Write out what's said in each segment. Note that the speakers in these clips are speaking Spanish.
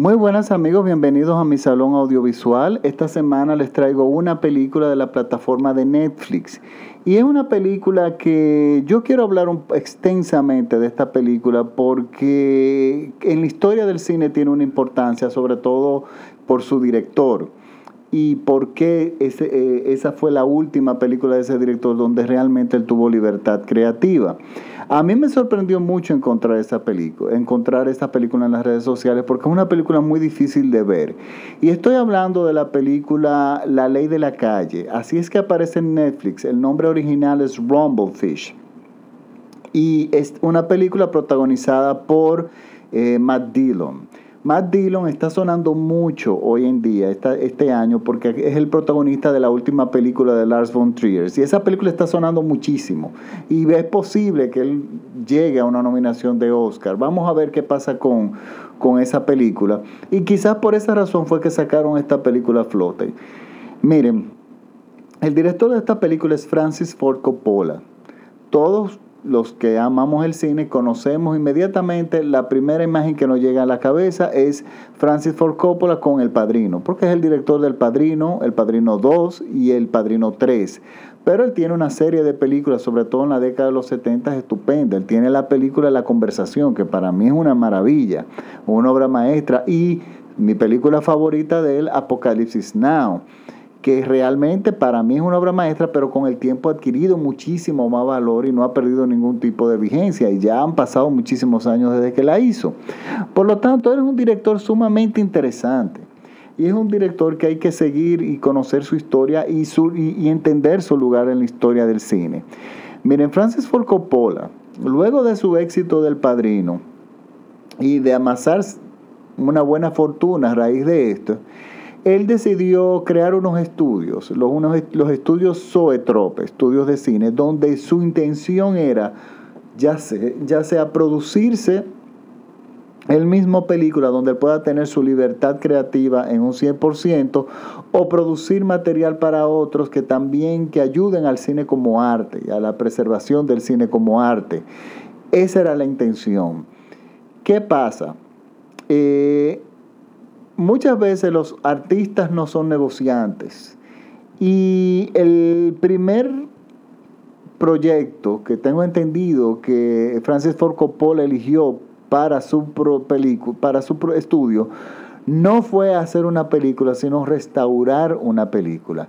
Muy buenas amigos, bienvenidos a mi salón audiovisual. Esta semana les traigo una película de la plataforma de Netflix. Y es una película que yo quiero hablar extensamente de esta película porque en la historia del cine tiene una importancia, sobre todo por su director y por qué eh, esa fue la última película de ese director donde realmente él tuvo libertad creativa. A mí me sorprendió mucho encontrar esa película, encontrar esta película en las redes sociales porque es una película muy difícil de ver. Y estoy hablando de la película La Ley de la Calle. Así es que aparece en Netflix. El nombre original es Rumblefish. Y es una película protagonizada por eh, Matt Dillon. Matt Dillon está sonando mucho hoy en día, este año, porque es el protagonista de la última película de Lars von Trier. Y esa película está sonando muchísimo. Y es posible que él llegue a una nominación de Oscar. Vamos a ver qué pasa con, con esa película. Y quizás por esa razón fue que sacaron esta película a flote. Miren, el director de esta película es Francis Ford Coppola. Todos los que amamos el cine conocemos inmediatamente la primera imagen que nos llega a la cabeza es Francis Ford Coppola con El Padrino, porque es el director del Padrino, El Padrino 2 y El Padrino 3. Pero él tiene una serie de películas, sobre todo en la década de los 70, estupenda. Él tiene la película La Conversación, que para mí es una maravilla, una obra maestra. Y mi película favorita de él, Apocalipsis Now que realmente para mí es una obra maestra, pero con el tiempo ha adquirido muchísimo más valor y no ha perdido ningún tipo de vigencia. Y ya han pasado muchísimos años desde que la hizo. Por lo tanto, él es un director sumamente interesante. Y es un director que hay que seguir y conocer su historia y, su, y, entender su lugar en la historia del cine. Miren, Francis Ford Coppola, luego de su éxito del Padrino y de amasar una buena fortuna a raíz de esto, él decidió crear unos estudios, los, unos, los estudios Zoetrope, estudios de cine, donde su intención era ya sea, ya sea producirse el mismo película donde pueda tener su libertad creativa en un 100% o producir material para otros que también que ayuden al cine como arte y a la preservación del cine como arte. Esa era la intención. ¿Qué pasa? Eh, muchas veces los artistas no son negociantes. Y el primer proyecto que tengo entendido que Francis Ford Coppola eligió para su película, para su estudio, no fue hacer una película, sino restaurar una película.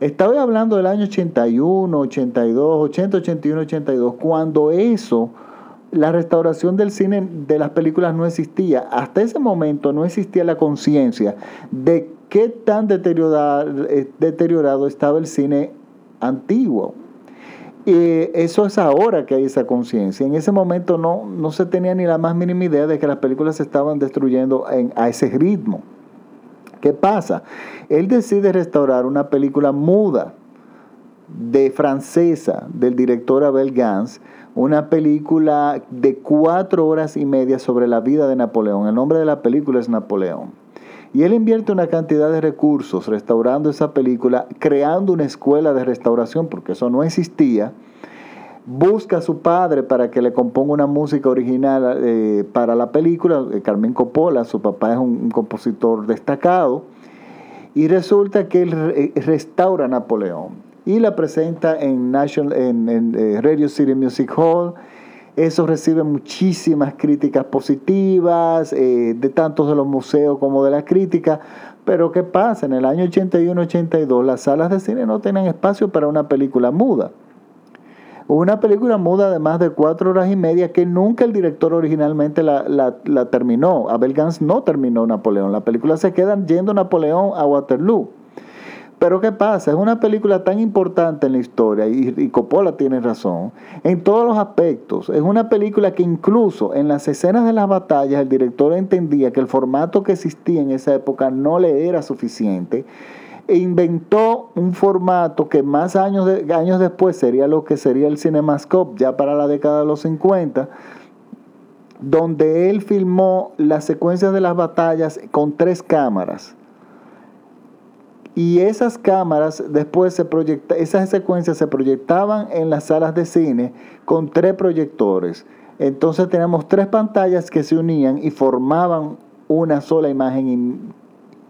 Estaba hablando del año 81, 82, 80, 81, 82, cuando eso la restauración del cine de las películas no existía. Hasta ese momento no existía la conciencia de qué tan deteriorado, eh, deteriorado estaba el cine antiguo. Y eso es ahora que hay esa conciencia. En ese momento no, no se tenía ni la más mínima idea de que las películas se estaban destruyendo a ese ritmo. ¿Qué pasa? Él decide restaurar una película muda de francesa del director Abel Gans, una película de cuatro horas y media sobre la vida de Napoleón. El nombre de la película es Napoleón. Y él invierte una cantidad de recursos restaurando esa película, creando una escuela de restauración, porque eso no existía. Busca a su padre para que le componga una música original eh, para la película, eh, Carmen Coppola, su papá es un, compositor destacado, y resulta que él eh, restaura Napoleón y la presenta en, National, en, eh, Radio City Music Hall. Eso recibe muchísimas críticas positivas, eh, de tantos de los museos como de la crítica. Pero ¿qué pasa? En el año 81-82 las salas de cine no tenían espacio para una película muda. Una película muda de más de cuatro horas y media que nunca el director originalmente la, la, la terminó. Abel Gans no terminó Napoleón. La película se queda yendo Napoleón a Waterloo. Pero ¿qué pasa? Es una película tan importante en la historia, y, Coppola tiene razón, en todos los aspectos. Es una película que incluso en las escenas de las batallas el director entendía que el formato que existía en esa época no le era suficiente e inventó un formato que más años, años después sería lo que sería el Cinemascope, ya para la década de los 50, donde él filmó las secuencias de las batallas con tres cámaras y esas cámaras después se proyecta, esas secuencias se proyectaban en las salas de cine con tres proyectores. Entonces tenemos tres pantallas que se unían y formaban una sola imagen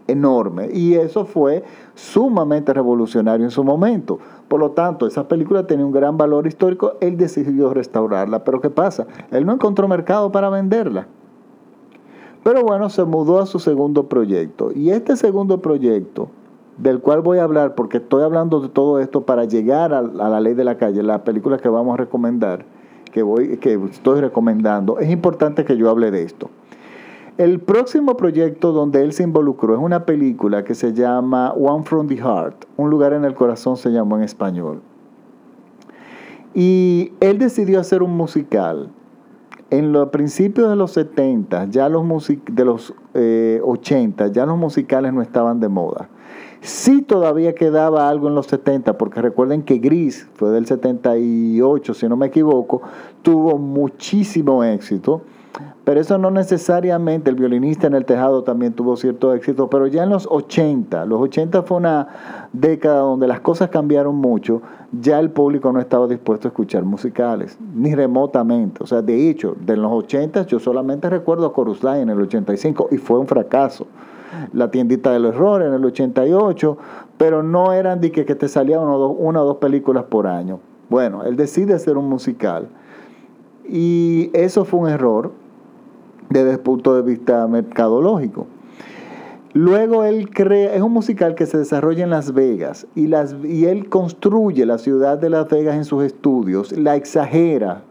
enorme. Y eso fue sumamente revolucionario en su momento. Por lo tanto, esa película tenía un gran valor histórico, él decidió restaurarla. Pero ¿qué pasa? Él no encontró mercado para venderla. Pero bueno, se mudó a su segundo proyecto. Y este segundo proyecto, del cual voy a hablar, porque estoy hablando de todo esto para llegar a, la ley de la calle, la película que vamos a recomendar, que, voy, que estoy recomendando, es importante que yo hable de esto. El próximo proyecto donde él se involucró es una película que se llama One from the Heart, un lugar en el corazón se llamó en español. Y él decidió hacer un musical. En los principios de los 70, ya los de los 80, eh, ya los musicales no estaban de moda. Sí todavía quedaba algo en los 70, porque recuerden que Gris fue del 78, si no me equivoco, tuvo muchísimo éxito. Pero eso no necesariamente, el violinista en el tejado también tuvo cierto éxito, pero ya en los 80, los 80 fue una década donde las cosas cambiaron mucho, ya el público no estaba dispuesto a escuchar musicales, ni remotamente. O sea, de hecho, de los 80 yo solamente recuerdo a Chorus en el 85 y fue un fracaso. La tiendita del error en el 88, pero no eran de que, te salían una o dos películas por año. Bueno, él decide hacer un musical y eso fue un error desde el punto de vista mercadológico. Luego él crea, es un musical que se desarrolla en Las Vegas y, las, y él construye la ciudad de Las Vegas en sus estudios, la exagera,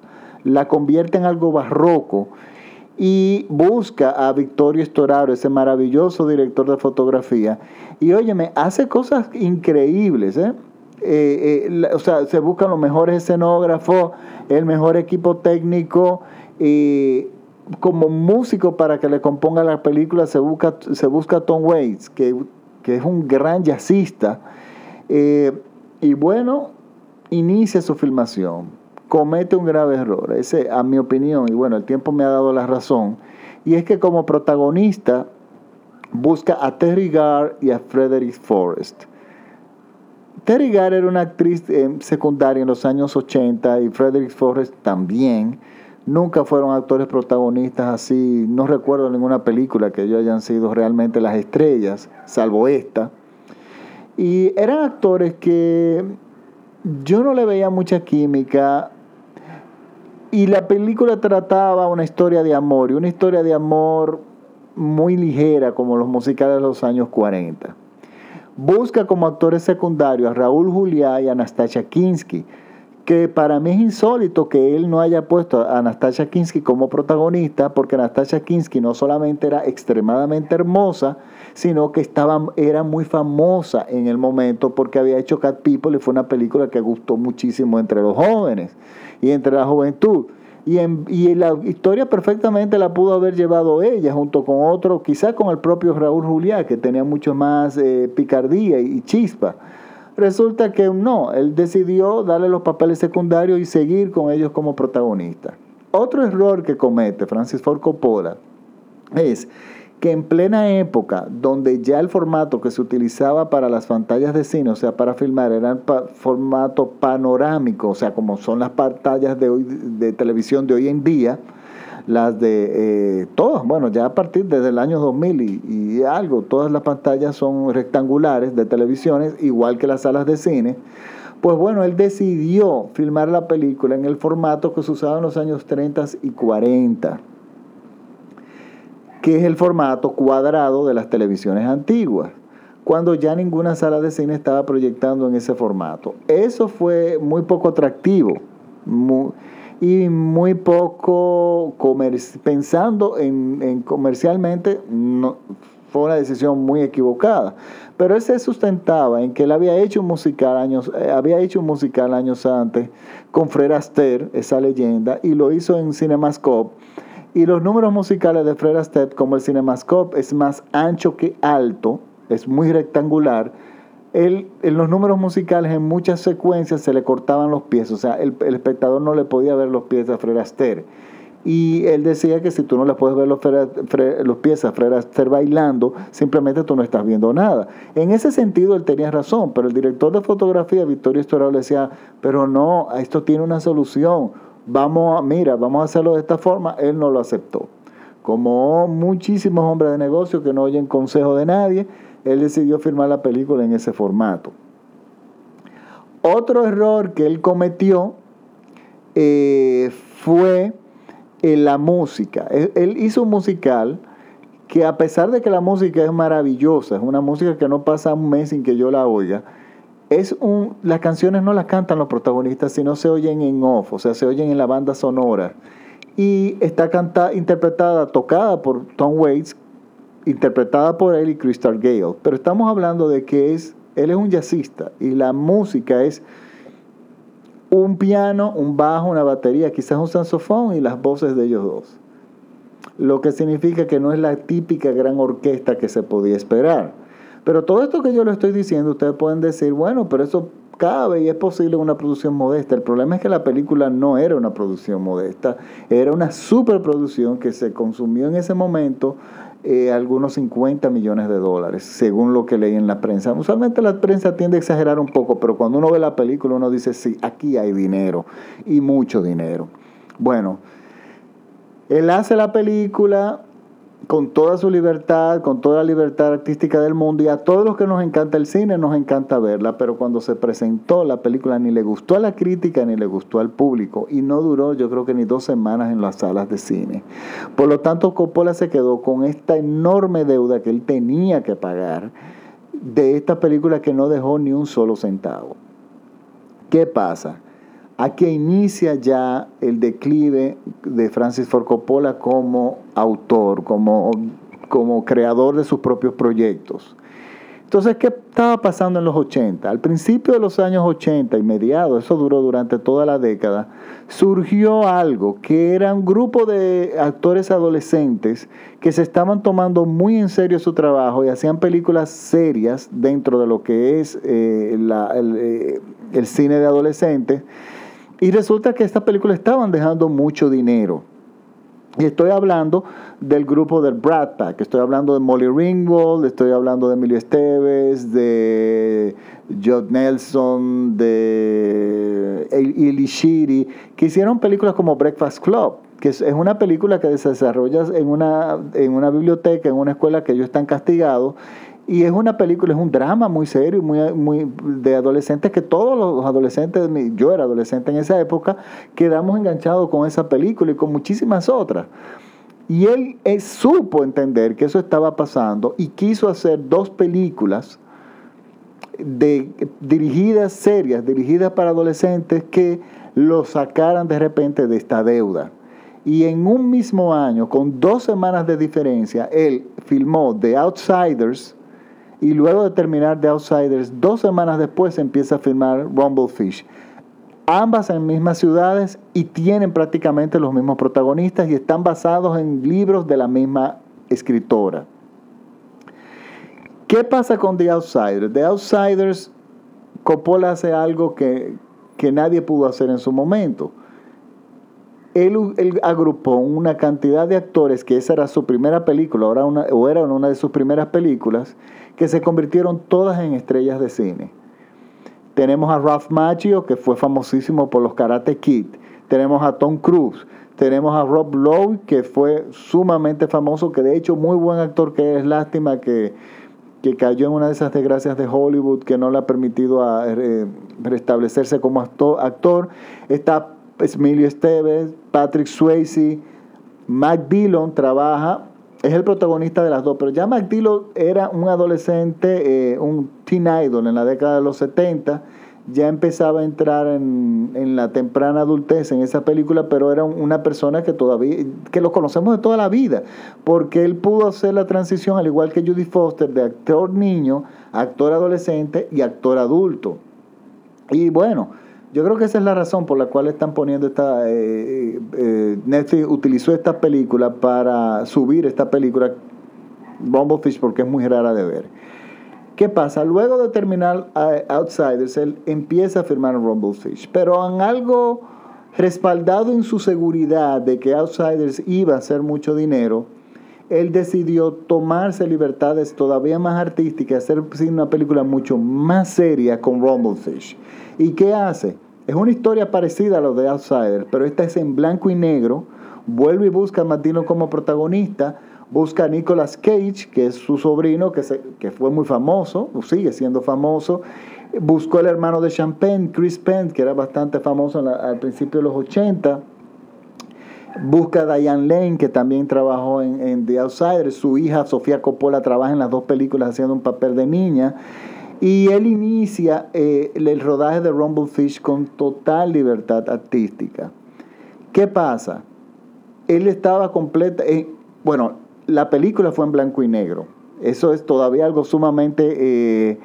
la convierte en algo barroco y busca a Victorio Storaro, ese maravilloso director de fotografía, y óyeme, hace cosas increíbles, ¿eh? Eh, eh, o sea, se buscan los mejores escenógrafos, el mejor equipo técnico, y como músico para que le componga la película se busca, se busca Tom Waits, que, es un gran jazzista. Eh, y bueno, inicia su filmación. Comete un grave error, ese a mi opinión, y bueno, el tiempo me ha dado la razón, y es que como protagonista busca a Terry Garr y a Frederick Forrest. Terry Garr era una actriz eh, secundaria en los años 80 y Frederick Forrest también nunca fueron actores protagonistas así, no recuerdo ninguna película que ellos hayan sido realmente las estrellas, salvo esta. Y eran actores que yo no le veía mucha química y la película trataba una historia de amor y una historia de amor muy ligera como los musicales de los años 40. Busca como actores secundarios a Raúl Juliá y a Anastasia Kinsky que para mí es insólito que él no haya puesto a Anastasia Kinsky como protagonista, porque Anastasia Kinsky no solamente era extremadamente hermosa, sino que estaba, era muy famosa en el momento porque había hecho Cat People y fue una película que gustó muchísimo entre los jóvenes y entre la juventud. Y, en, la historia perfectamente la pudo haber llevado ella junto con otro, quizás con el propio Raúl Juliá, que tenía mucho más eh, picardía y chispa. Resulta que no, él decidió darle los papeles secundarios y seguir con ellos como protagonistas. Otro error que comete Francis Ford Coppola es que en plena época donde ya el formato que se utilizaba para las pantallas de cine, o sea, para filmar, era el formato panorámico, o sea, como son las pantallas de, hoy, de televisión de hoy en día, las de eh, todas, bueno, ya a partir desde el año 2000 y, y, algo, todas las pantallas son rectangulares de televisiones, igual que las salas de cine. Pues bueno, él decidió filmar la película en el formato que se usaba en los años 30 y 40, que es el formato cuadrado de las televisiones antiguas cuando ya ninguna sala de cine estaba proyectando en ese formato. Eso fue muy poco atractivo. Y muy poco pensando en, comercialmente, no, fue una decisión muy equivocada. Pero él se sustentaba en que él había hecho un musical años, eh, había hecho un musical años antes con Fred Astaire, esa leyenda, y lo hizo en Cinemascope. Y los números musicales de Fred Astaire, como el Cinemascope es más ancho que alto, es muy rectangular, él, en los números musicales, en muchas secuencias se le cortaban los pies, o sea, el, espectador no le podía ver los pies a Fred Astaire. Y él decía que si tú no le puedes ver los, los pies a Fred Astaire bailando, simplemente tú no estás viendo nada. En ese sentido, él tenía razón, pero el director de fotografía, Victorio Estorado, le decía, pero no, esto tiene una solución. Vamos a, mira, vamos a hacerlo de esta forma. Él no lo aceptó. Como muchísimos hombres de negocio que no oyen consejo de nadie, él decidió firmar la película en ese formato. Otro error que él cometió eh, fue en la música. Él, hizo un musical que a pesar de que la música es maravillosa, es una música que no pasa un mes sin que yo la oiga, es un, las canciones no las cantan los protagonistas, sino se oyen en off, o sea, se oyen en la banda sonora. Y está cantada, interpretada, tocada por Tom Waits, interpretada por él y Crystal Gale. Pero estamos hablando de que es, él es un jazzista y la música es un piano, un bajo, una batería, quizás un saxofón y las voces de ellos dos. Lo que significa que no es la típica gran orquesta que se podía esperar. Pero todo esto que yo le estoy diciendo, ustedes pueden decir, bueno, pero eso cabe y es posible una producción modesta. El problema es que la película no era una producción modesta, era una superproducción que se consumió en ese momento eh, algunos 50 millones de dólares, según lo que leí en la prensa. Usualmente la prensa tiende a exagerar un poco, pero cuando uno ve la película uno dice, sí, aquí hay dinero y mucho dinero. Bueno, él hace la película, con toda su libertad, con toda la libertad artística del mundo y a todos los que nos encanta el cine nos encanta verla, pero cuando se presentó la película ni le gustó a la crítica ni le gustó al público y no duró yo creo que ni dos semanas en las salas de cine. Por lo tanto Coppola se quedó con esta enorme deuda que él tenía que pagar de esta película que no dejó ni un solo centavo. ¿Qué pasa? Aquí inicia ya el declive de Francis Ford Coppola como autor, como, como creador de sus propios proyectos. Entonces, ¿qué estaba pasando en los 80? Al principio de los años 80 y mediados, eso duró durante toda la década, surgió algo que era un grupo de actores adolescentes que se estaban tomando muy en serio su trabajo y hacían películas serias dentro de lo que es eh, el, eh, el cine de adolescentes y resulta que estas películas estaban dejando mucho dinero. Y estoy hablando del grupo del Brad Pack, estoy hablando de Molly Ringwald, estoy hablando de Emilio Esteves, de Judd Nelson, de Eli Shiri, que hicieron películas como Breakfast Club, que es una película que se desarrolla en una, en una biblioteca, en una escuela que ellos están castigados, y es una película, es un drama muy serio, muy, muy de adolescentes, que todos los adolescentes, yo era adolescente en esa época, quedamos enganchados con esa película y con muchísimas otras. Y él, supo entender que eso estaba pasando y quiso hacer dos películas de, dirigidas, serias, dirigidas para adolescentes que lo sacaran de repente de esta deuda. Y en un mismo año, con dos semanas de diferencia, él filmó The Outsiders, y luego de terminar The Outsiders, dos semanas después empieza a filmar Rumblefish. Ambas en mismas ciudades y tienen prácticamente los mismos protagonistas y están basados en libros de la misma escritora. ¿Qué pasa con The Outsiders? The Outsiders, Coppola hace algo que, que nadie pudo hacer en su momento. Él, él, agrupó una cantidad de actores que esa era su primera película, ahora una, o era una de sus primeras películas, que se convirtieron todas en estrellas de cine. Tenemos a Ralph Macchio, que fue famosísimo por los Karate Kid. Tenemos a Tom Cruise. Tenemos a Rob Lowe, que fue sumamente famoso, que de hecho muy buen actor, que es lástima que, cayó en una de esas desgracias de Hollywood que no le ha permitido eh, restablecerse como actor. Está Emilio Esteves, Patrick Swayze, Matt Dillon trabaja es el protagonista de las dos, pero ya McDillon era un adolescente, eh, un teen idol en la década de los 70, ya empezaba a entrar en, en, la temprana adultez en esa película, pero era una persona que todavía, que lo conocemos de toda la vida, porque él pudo hacer la transición, al igual que Judy Foster, de actor niño, actor adolescente y actor adulto. Y bueno, yo creo que esa es la razón por la cual están poniendo esta. Eh, eh, Netflix utilizó esta película para subir esta película, Bumblefish, porque es muy rara de ver. ¿Qué pasa? Luego de terminar eh, Outsiders, él empieza a firmar Rumblefish, pero en algo respaldado en su seguridad de que Outsiders iba a hacer mucho dinero, él decidió tomarse libertades todavía más artísticas, hacer una película mucho más seria con Rumblefish. ¿Y qué hace? Es una historia parecida a lo de Outsider, pero esta es en blanco y negro, vuelve y busca a Martino como protagonista, busca a Nicolas Cage, que es su sobrino, que, se, que fue muy famoso, sigue siendo famoso, buscó el hermano de Champagne, Chris Penn, que era bastante famoso al principio de los 80, busca a Diane Lane, que también trabajó en, The Outsider, su hija Sofía Coppola trabaja en las dos películas haciendo un papel de niña, y él inicia eh, el rodaje de Rumblefish con total libertad artística. ¿Qué pasa? Él estaba completa, eh, bueno, la película fue en blanco y negro. Eso es todavía algo sumamente eh,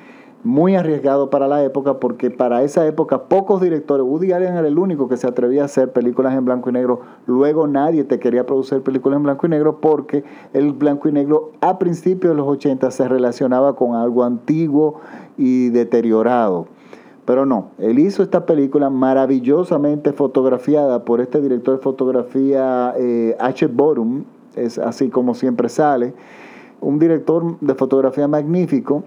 muy arriesgado para la época, porque para esa época pocos directores, Woody Allen era el único que se atrevía a hacer películas en blanco y negro, luego nadie te quería producir películas en blanco y negro porque el blanco y negro a principios de los 80 se relacionaba con algo antiguo y deteriorado. Pero no, él hizo esta película maravillosamente fotografiada por este director de fotografía eh, H. Borum, es así como siempre sale, un director de fotografía magnífico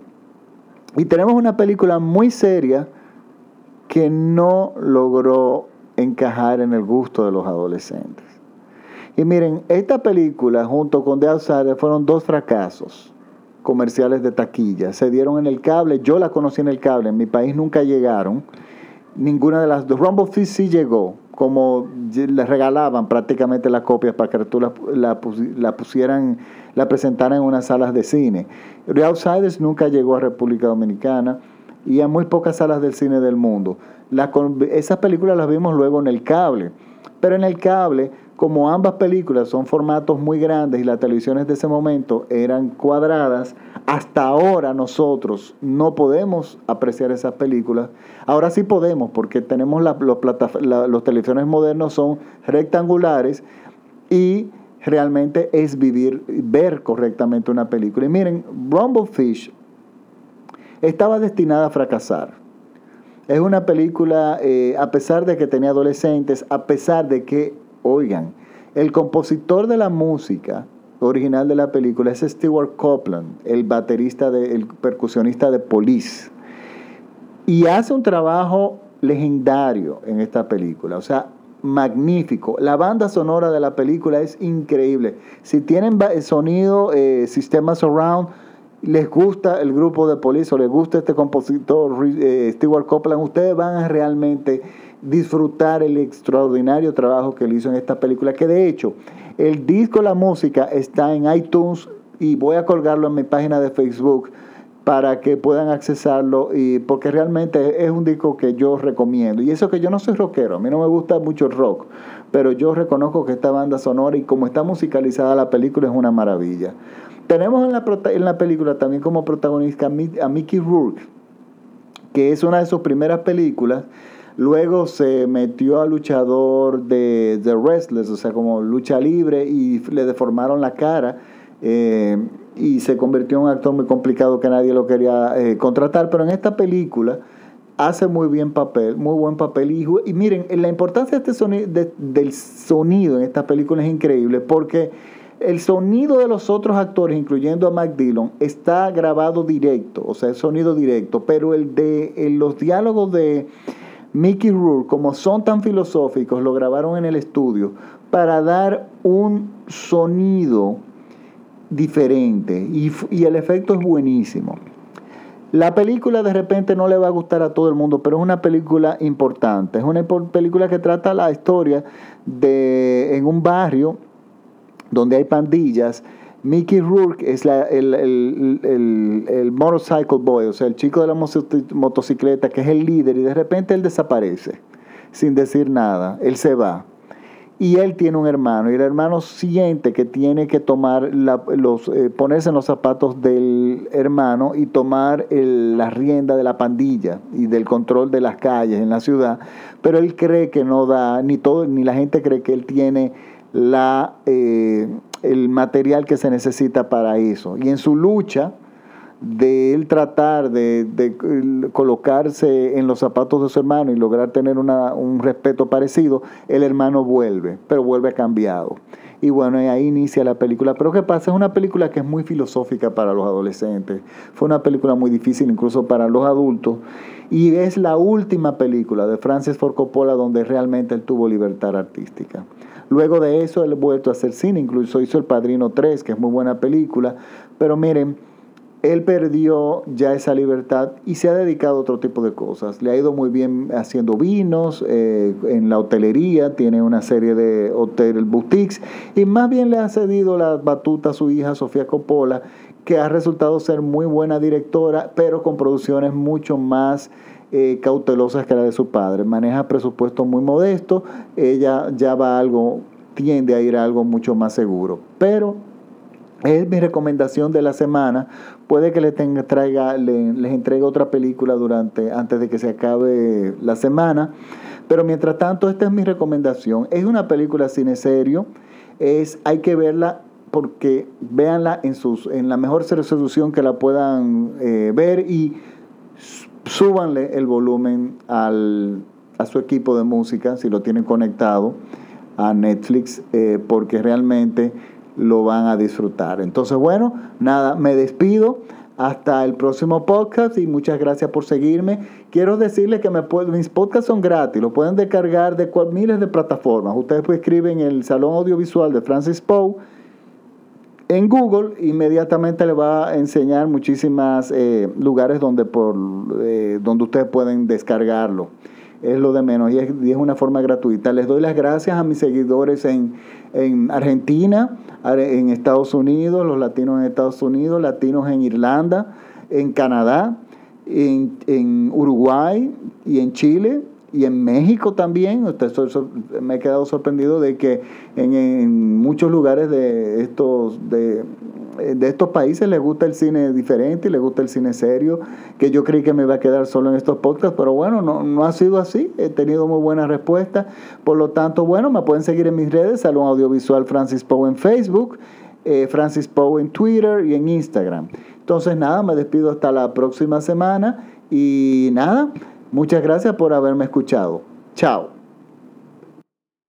y tenemos una película muy seria que no logró encajar en el gusto de los adolescentes. Y miren, esta película junto con The Outsider fueron dos fracasos comerciales de taquilla. Se dieron en el cable, yo la conocí en el cable, en mi país nunca llegaron. Ninguna de las dos. Rumble Fist sí llegó, como les regalaban prácticamente las copias para que tú la, la, pusieran, la presentaran en unas salas de cine. The Outsiders nunca llegó a República Dominicana y a muy pocas salas del cine del mundo. esas películas las vimos luego en el cable, pero en el cable, como ambas películas son formatos muy grandes y las televisiones de ese momento eran cuadradas, hasta ahora nosotros no podemos apreciar esas películas. Ahora sí podemos porque tenemos los, los televisiones modernos son rectangulares y realmente es vivir, ver correctamente una película. Y miren, Rumblefish estaba destinada a fracasar. Es una película, eh, a pesar de que tenía adolescentes, a pesar de que, oigan, el compositor de la música original de la película es Stewart Copeland, el baterista, de, el percusionista de Police. Y hace un trabajo legendario en esta película. O sea, magnífico. La banda sonora de la película es increíble. Si tienen sonido, eh, sistema surround, les gusta el grupo de Police o les gusta este compositor eh, Stewart Copeland, ustedes van a realmente disfrutar el extraordinario trabajo que él hizo en esta película, que de hecho el disco, la música está en iTunes y voy a colgarlo en mi página de Facebook para que puedan accesarlo y porque realmente es un disco que yo recomiendo y eso que yo no soy rockero, a mí no me gusta mucho el rock, pero yo reconozco que esta banda sonora y como está musicalizada la película es una maravilla. Tenemos en la, en la película también como protagonista a Mickey Rourke, que es una de sus primeras películas Luego se metió a luchador de The Restless, o sea, como lucha libre, y le deformaron la cara. Eh, y se convirtió en un actor muy complicado que nadie lo quería eh, contratar. Pero en esta película hace muy bien papel, muy buen papel. Y, miren, la importancia de este sonido, del sonido en esta película es increíble porque el sonido de los otros actores, incluyendo a Mac Dillon, está grabado directo, o sea, el sonido directo, pero el de los diálogos de Mickey Rourke, como son tan filosóficos, lo grabaron en el estudio para dar un sonido diferente y, el efecto es buenísimo. La película de repente no le va a gustar a todo el mundo, pero es una película importante. Es una película que trata la historia de en un barrio donde hay pandillas Mickey Rourke es el, el, motorcycle boy, o sea, el chico de la motocicleta que es el líder y de repente él desaparece sin decir nada, él se va. Y él tiene un hermano y el hermano siente que tiene que tomar los, eh, ponerse en los zapatos del hermano y tomar la rienda de la pandilla y del control de las calles en la ciudad, pero él cree que no da, ni todo, ni la gente cree que él tiene la, eh, el material que se necesita para eso. Y en su lucha de él tratar de, colocarse en los zapatos de su hermano y lograr tener un respeto parecido, el hermano vuelve, pero vuelve cambiado. Y bueno, ahí inicia la película. Pero ¿qué pasa? Es una película que es muy filosófica para los adolescentes. Fue una película muy difícil incluso para los adultos. Y es la última película de Francis Ford Coppola donde realmente él tuvo libertad artística. Luego de eso, él ha vuelto a hacer cine, incluso hizo El Padrino 3, que es muy buena película. Pero miren, él perdió ya esa libertad y se ha dedicado a otro tipo de cosas. Le ha ido muy bien haciendo vinos, eh, en la hotelería, tiene una serie de hotel boutiques y más bien le ha cedido la batuta a su hija Sofía Coppola, que ha resultado ser muy buena directora, pero con producciones mucho más eh, cautelosas que la de su padre. Maneja presupuestos muy modestos, ella ya va a algo, tiende a ir a algo mucho más seguro. Pero es mi recomendación de la semana. Puede que les, traiga, les entregue otra película durante, antes de que se acabe la semana. Pero mientras tanto, esta es mi recomendación. Es una película cine serio. Es, hay que verla porque véanla en, sus, en la mejor resolución que la puedan eh, ver y súbanle el volumen al, a su equipo de música, si lo tienen conectado a Netflix, eh, porque realmente lo van a disfrutar. Entonces, bueno, nada, me despido. Hasta el próximo podcast y muchas gracias por seguirme. Quiero decirles que me mis podcasts son gratis, lo pueden descargar de miles de plataformas. Ustedes pues escriben el Salón Audiovisual de Francis Poe en Google inmediatamente le va a enseñar muchísimos eh, lugares donde, por, eh, donde ustedes pueden descargarlo. Es lo de menos y es, es, una forma gratuita. Les doy las gracias a mis seguidores en, en Argentina, en Estados Unidos, los latinos en Estados Unidos, latinos en Irlanda, en Canadá, en, en Uruguay y en Chile y en México también. me he quedado sorprendido de que en, muchos lugares de estos, de, estos países les gusta el cine diferente y les gusta el cine serio, que yo creí que me iba a quedar solo en estos podcasts, pero bueno, no, no ha sido así. He tenido muy buenas respuestas. Por lo tanto, bueno, me pueden seguir en mis redes, Salón Audiovisual Francis Poe en Facebook. Eh, Francis Poe en Twitter y en Instagram. Entonces, nada, me despido hasta la próxima semana y nada, Muchas gracias por haberme escuchado. Chao.